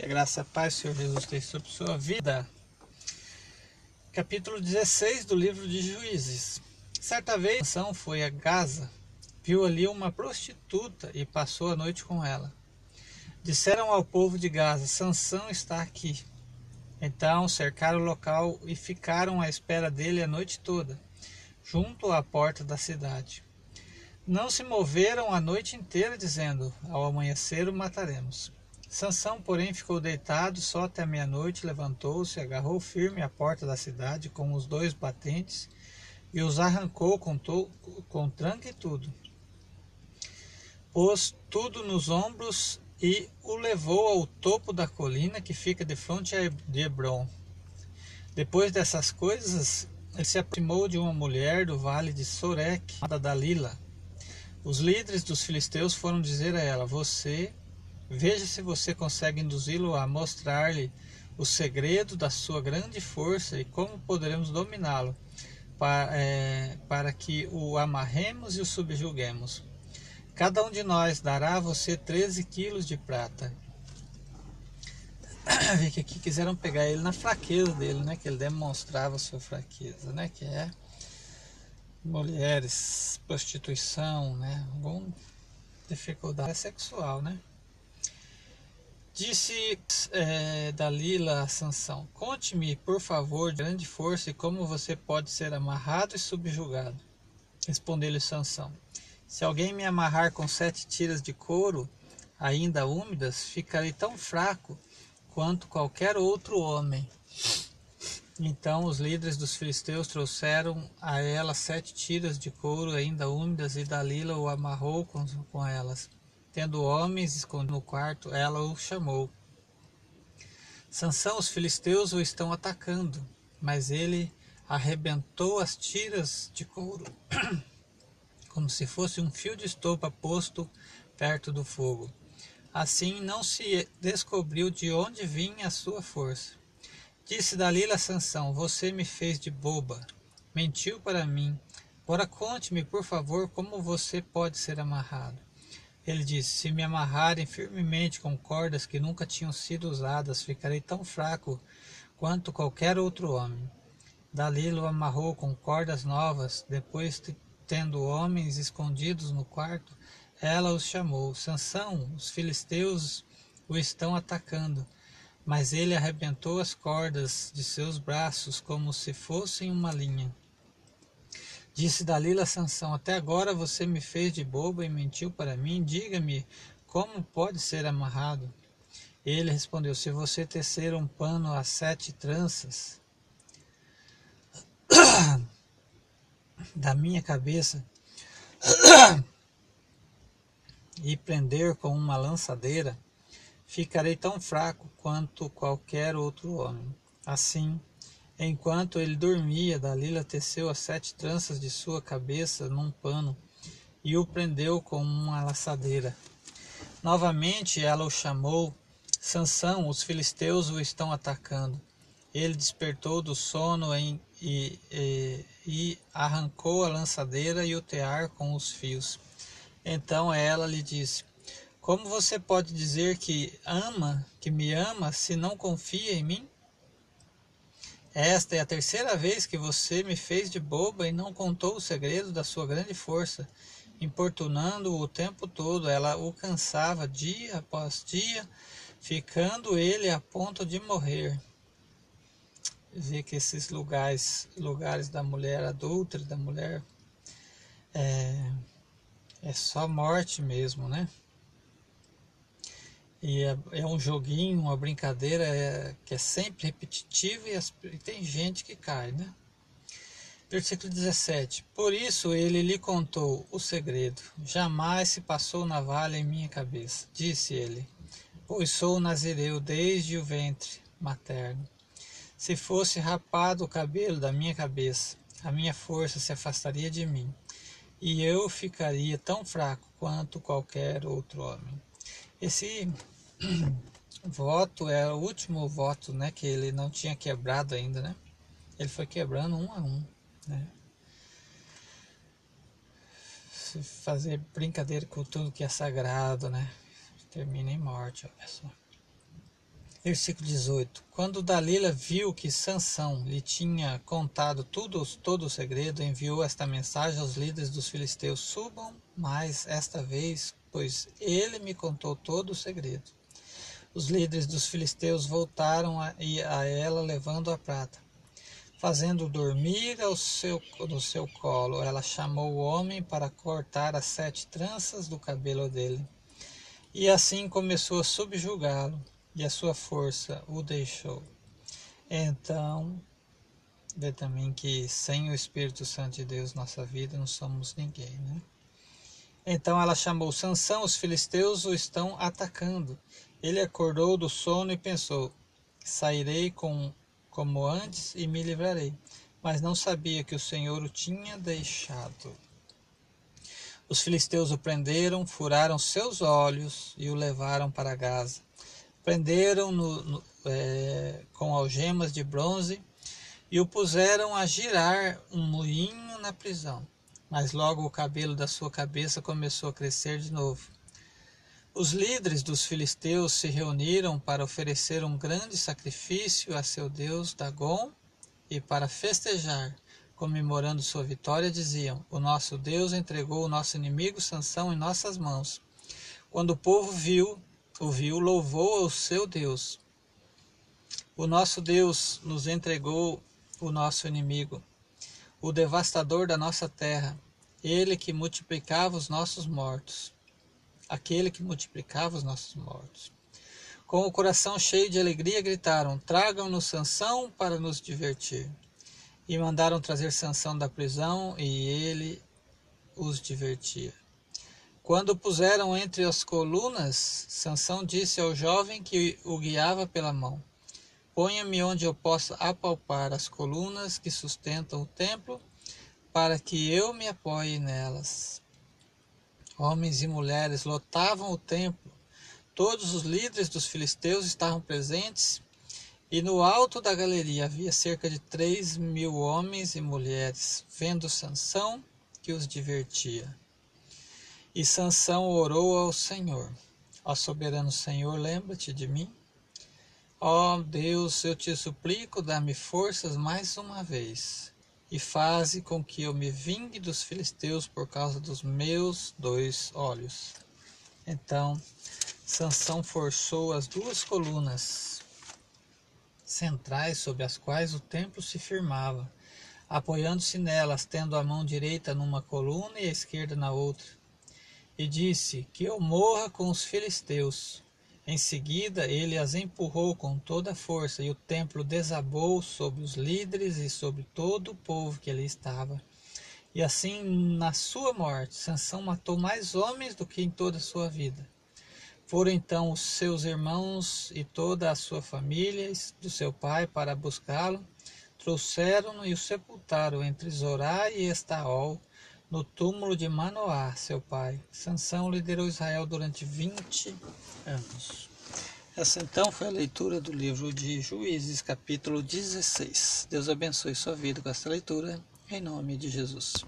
Que a graça e a paz, Senhor Jesus, esteja sobre sua vida. Capítulo 16 do livro de Juízes. Certa vez, Sansão foi a Gaza, viu ali uma prostituta e passou a noite com ela. Disseram ao povo de Gaza: Sansão está aqui. Então cercaram o local e ficaram à espera dele a noite toda, junto à porta da cidade. Não se moveram a noite inteira, dizendo: Ao amanhecer o mataremos. Sansão, porém, ficou deitado só até meia-noite, levantou-se, agarrou firme a porta da cidade com os dois batentes e os arrancou com, to, com tranca e tudo. Pôs tudo nos ombros e o levou ao topo da colina que fica de frente de Hebron. Depois dessas coisas, ele se aproximou de uma mulher do vale de Sorek, chamada Dalila. Os líderes dos filisteus foram dizer a ela: Você Veja se você consegue induzi-lo a mostrar-lhe o segredo da sua grande força e como poderemos dominá-lo para, é, para que o amarremos e o subjuguemos. Cada um de nós dará a você 13 quilos de prata. Vê que aqui quiseram pegar ele na fraqueza dele, né? Que ele demonstrava sua fraqueza, né? Que é mulheres, prostituição, né? Alguma dificuldade sexual, né? Disse é, Dalila a Sansão: Conte-me, por favor, de grande força e como você pode ser amarrado e subjugado. Respondeu-lhe Sansão: Se alguém me amarrar com sete tiras de couro, ainda úmidas, ficarei tão fraco quanto qualquer outro homem. Então os líderes dos filisteus trouxeram a ela sete tiras de couro ainda úmidas e Dalila o amarrou com, com elas. Tendo homens escondidos no quarto, ela o chamou. Sansão, os filisteus o estão atacando, mas ele arrebentou as tiras de couro, como se fosse um fio de estopa posto perto do fogo. Assim não se descobriu de onde vinha a sua força. Disse Dalila a Sansão: Você me fez de boba, mentiu para mim. Ora conte-me, por favor, como você pode ser amarrado. Ele disse: Se me amarrarem firmemente com cordas que nunca tinham sido usadas, ficarei tão fraco quanto qualquer outro homem. Dalila o amarrou com cordas novas. Depois, tendo homens escondidos no quarto, ela os chamou: Sansão, os filisteus o estão atacando. Mas ele arrebentou as cordas de seus braços como se fossem uma linha. Disse Dalila Sansão: Até agora você me fez de bobo e mentiu para mim. Diga-me como pode ser amarrado. Ele respondeu: Se você tecer um pano a sete tranças da minha cabeça e prender com uma lançadeira, ficarei tão fraco quanto qualquer outro homem. Assim, Enquanto ele dormia, Dalila teceu as sete tranças de sua cabeça num pano e o prendeu com uma laçadeira. Novamente ela o chamou: Sansão, os filisteus o estão atacando. Ele despertou do sono em, e, e, e arrancou a lançadeira e o tear com os fios. Então ela lhe disse: Como você pode dizer que ama, que me ama, se não confia em mim? Esta é a terceira vez que você me fez de boba e não contou o segredo da sua grande força. Importunando-o o tempo todo, ela o cansava dia após dia, ficando ele a ponto de morrer. Vê que esses lugares, lugares da mulher adulta, da mulher, é, é só morte mesmo, né? E é, é, um joguinho, uma brincadeira é, que é sempre repetitiva e, e, tem gente que cai, né? Versículo 17: Por isso ele lhe contou o segredo. Jamais se passou navalha em minha cabeça, disse ele, pois sou nazireu desde o ventre materno. Se fosse rapado o cabelo da minha cabeça, a minha força se afastaria de mim, e eu ficaria tão fraco quanto qualquer outro homem. Esse voto é o último voto, né, que ele não tinha quebrado ainda, né? Ele foi quebrando um a um, né? Fazer brincadeira com tudo que é sagrado, né? Termina em morte, olha só. Versículo 18. Quando Dalila viu que Sansão lhe tinha contado tudo, todo o segredo, enviou esta mensagem aos líderes dos filisteus: Subam mais esta vez, pois ele me contou todo o segredo. Os líderes dos filisteus voltaram a, a ela levando a prata. Fazendo dormir ao seu, no seu colo, ela chamou o homem para cortar as sete tranças do cabelo dele. E assim começou a subjugá-lo, e a sua força o deixou. Então, vê também que sem o Espírito Santo de Deus, nossa vida não somos ninguém, né? Então ela chamou Sansão, os filisteus o estão atacando. Ele acordou do sono e pensou: Sairei com como antes e me livrarei. Mas não sabia que o Senhor o tinha deixado. Os filisteus o prenderam, furaram seus olhos e o levaram para Gaza. Prenderam no, no, é, com algemas de bronze e o puseram a girar um moinho na prisão. Mas logo o cabelo da sua cabeça começou a crescer de novo. Os líderes dos filisteus se reuniram para oferecer um grande sacrifício a seu deus Dagon e para festejar, comemorando sua vitória, diziam: O nosso Deus entregou o nosso inimigo Sansão em nossas mãos. Quando o povo viu, o viu, louvou ao seu Deus. O nosso Deus nos entregou o nosso inimigo, o devastador da nossa terra, ele que multiplicava os nossos mortos aquele que multiplicava os nossos mortos. Com o coração cheio de alegria, gritaram: Tragam-nos Sansão para nos divertir. E mandaram trazer Sansão da prisão, e ele os divertia. Quando o puseram entre as colunas, Sansão disse ao jovem que o guiava pela mão: Ponha-me onde eu possa apalpar as colunas que sustentam o templo, para que eu me apoie nelas. Homens e mulheres lotavam o templo. Todos os líderes dos filisteus estavam presentes e no alto da galeria havia cerca de três mil homens e mulheres, vendo Sansão que os divertia. E Sansão orou ao Senhor: Ó soberano Senhor, lembra-te de mim. Ó Deus, eu te suplico, dá-me forças mais uma vez e faze com que eu me vingue dos filisteus por causa dos meus dois olhos. Então, Sansão forçou as duas colunas centrais sobre as quais o templo se firmava, apoiando-se nelas, tendo a mão direita numa coluna e a esquerda na outra. E disse: Que eu morra com os filisteus. Em seguida, ele as empurrou com toda a força, e o templo desabou sobre os líderes e sobre todo o povo que ali estava. E assim, na sua morte, Sansão matou mais homens do que em toda a sua vida. Foram então os seus irmãos e toda a sua família do seu pai para buscá-lo, trouxeram-no e o sepultaram entre Zorá e Estaol, no túmulo de Manoá, seu pai. Sansão liderou Israel durante 20 anos. Essa então foi a leitura do livro de Juízes, capítulo 16. Deus abençoe sua vida com essa leitura, em nome de Jesus.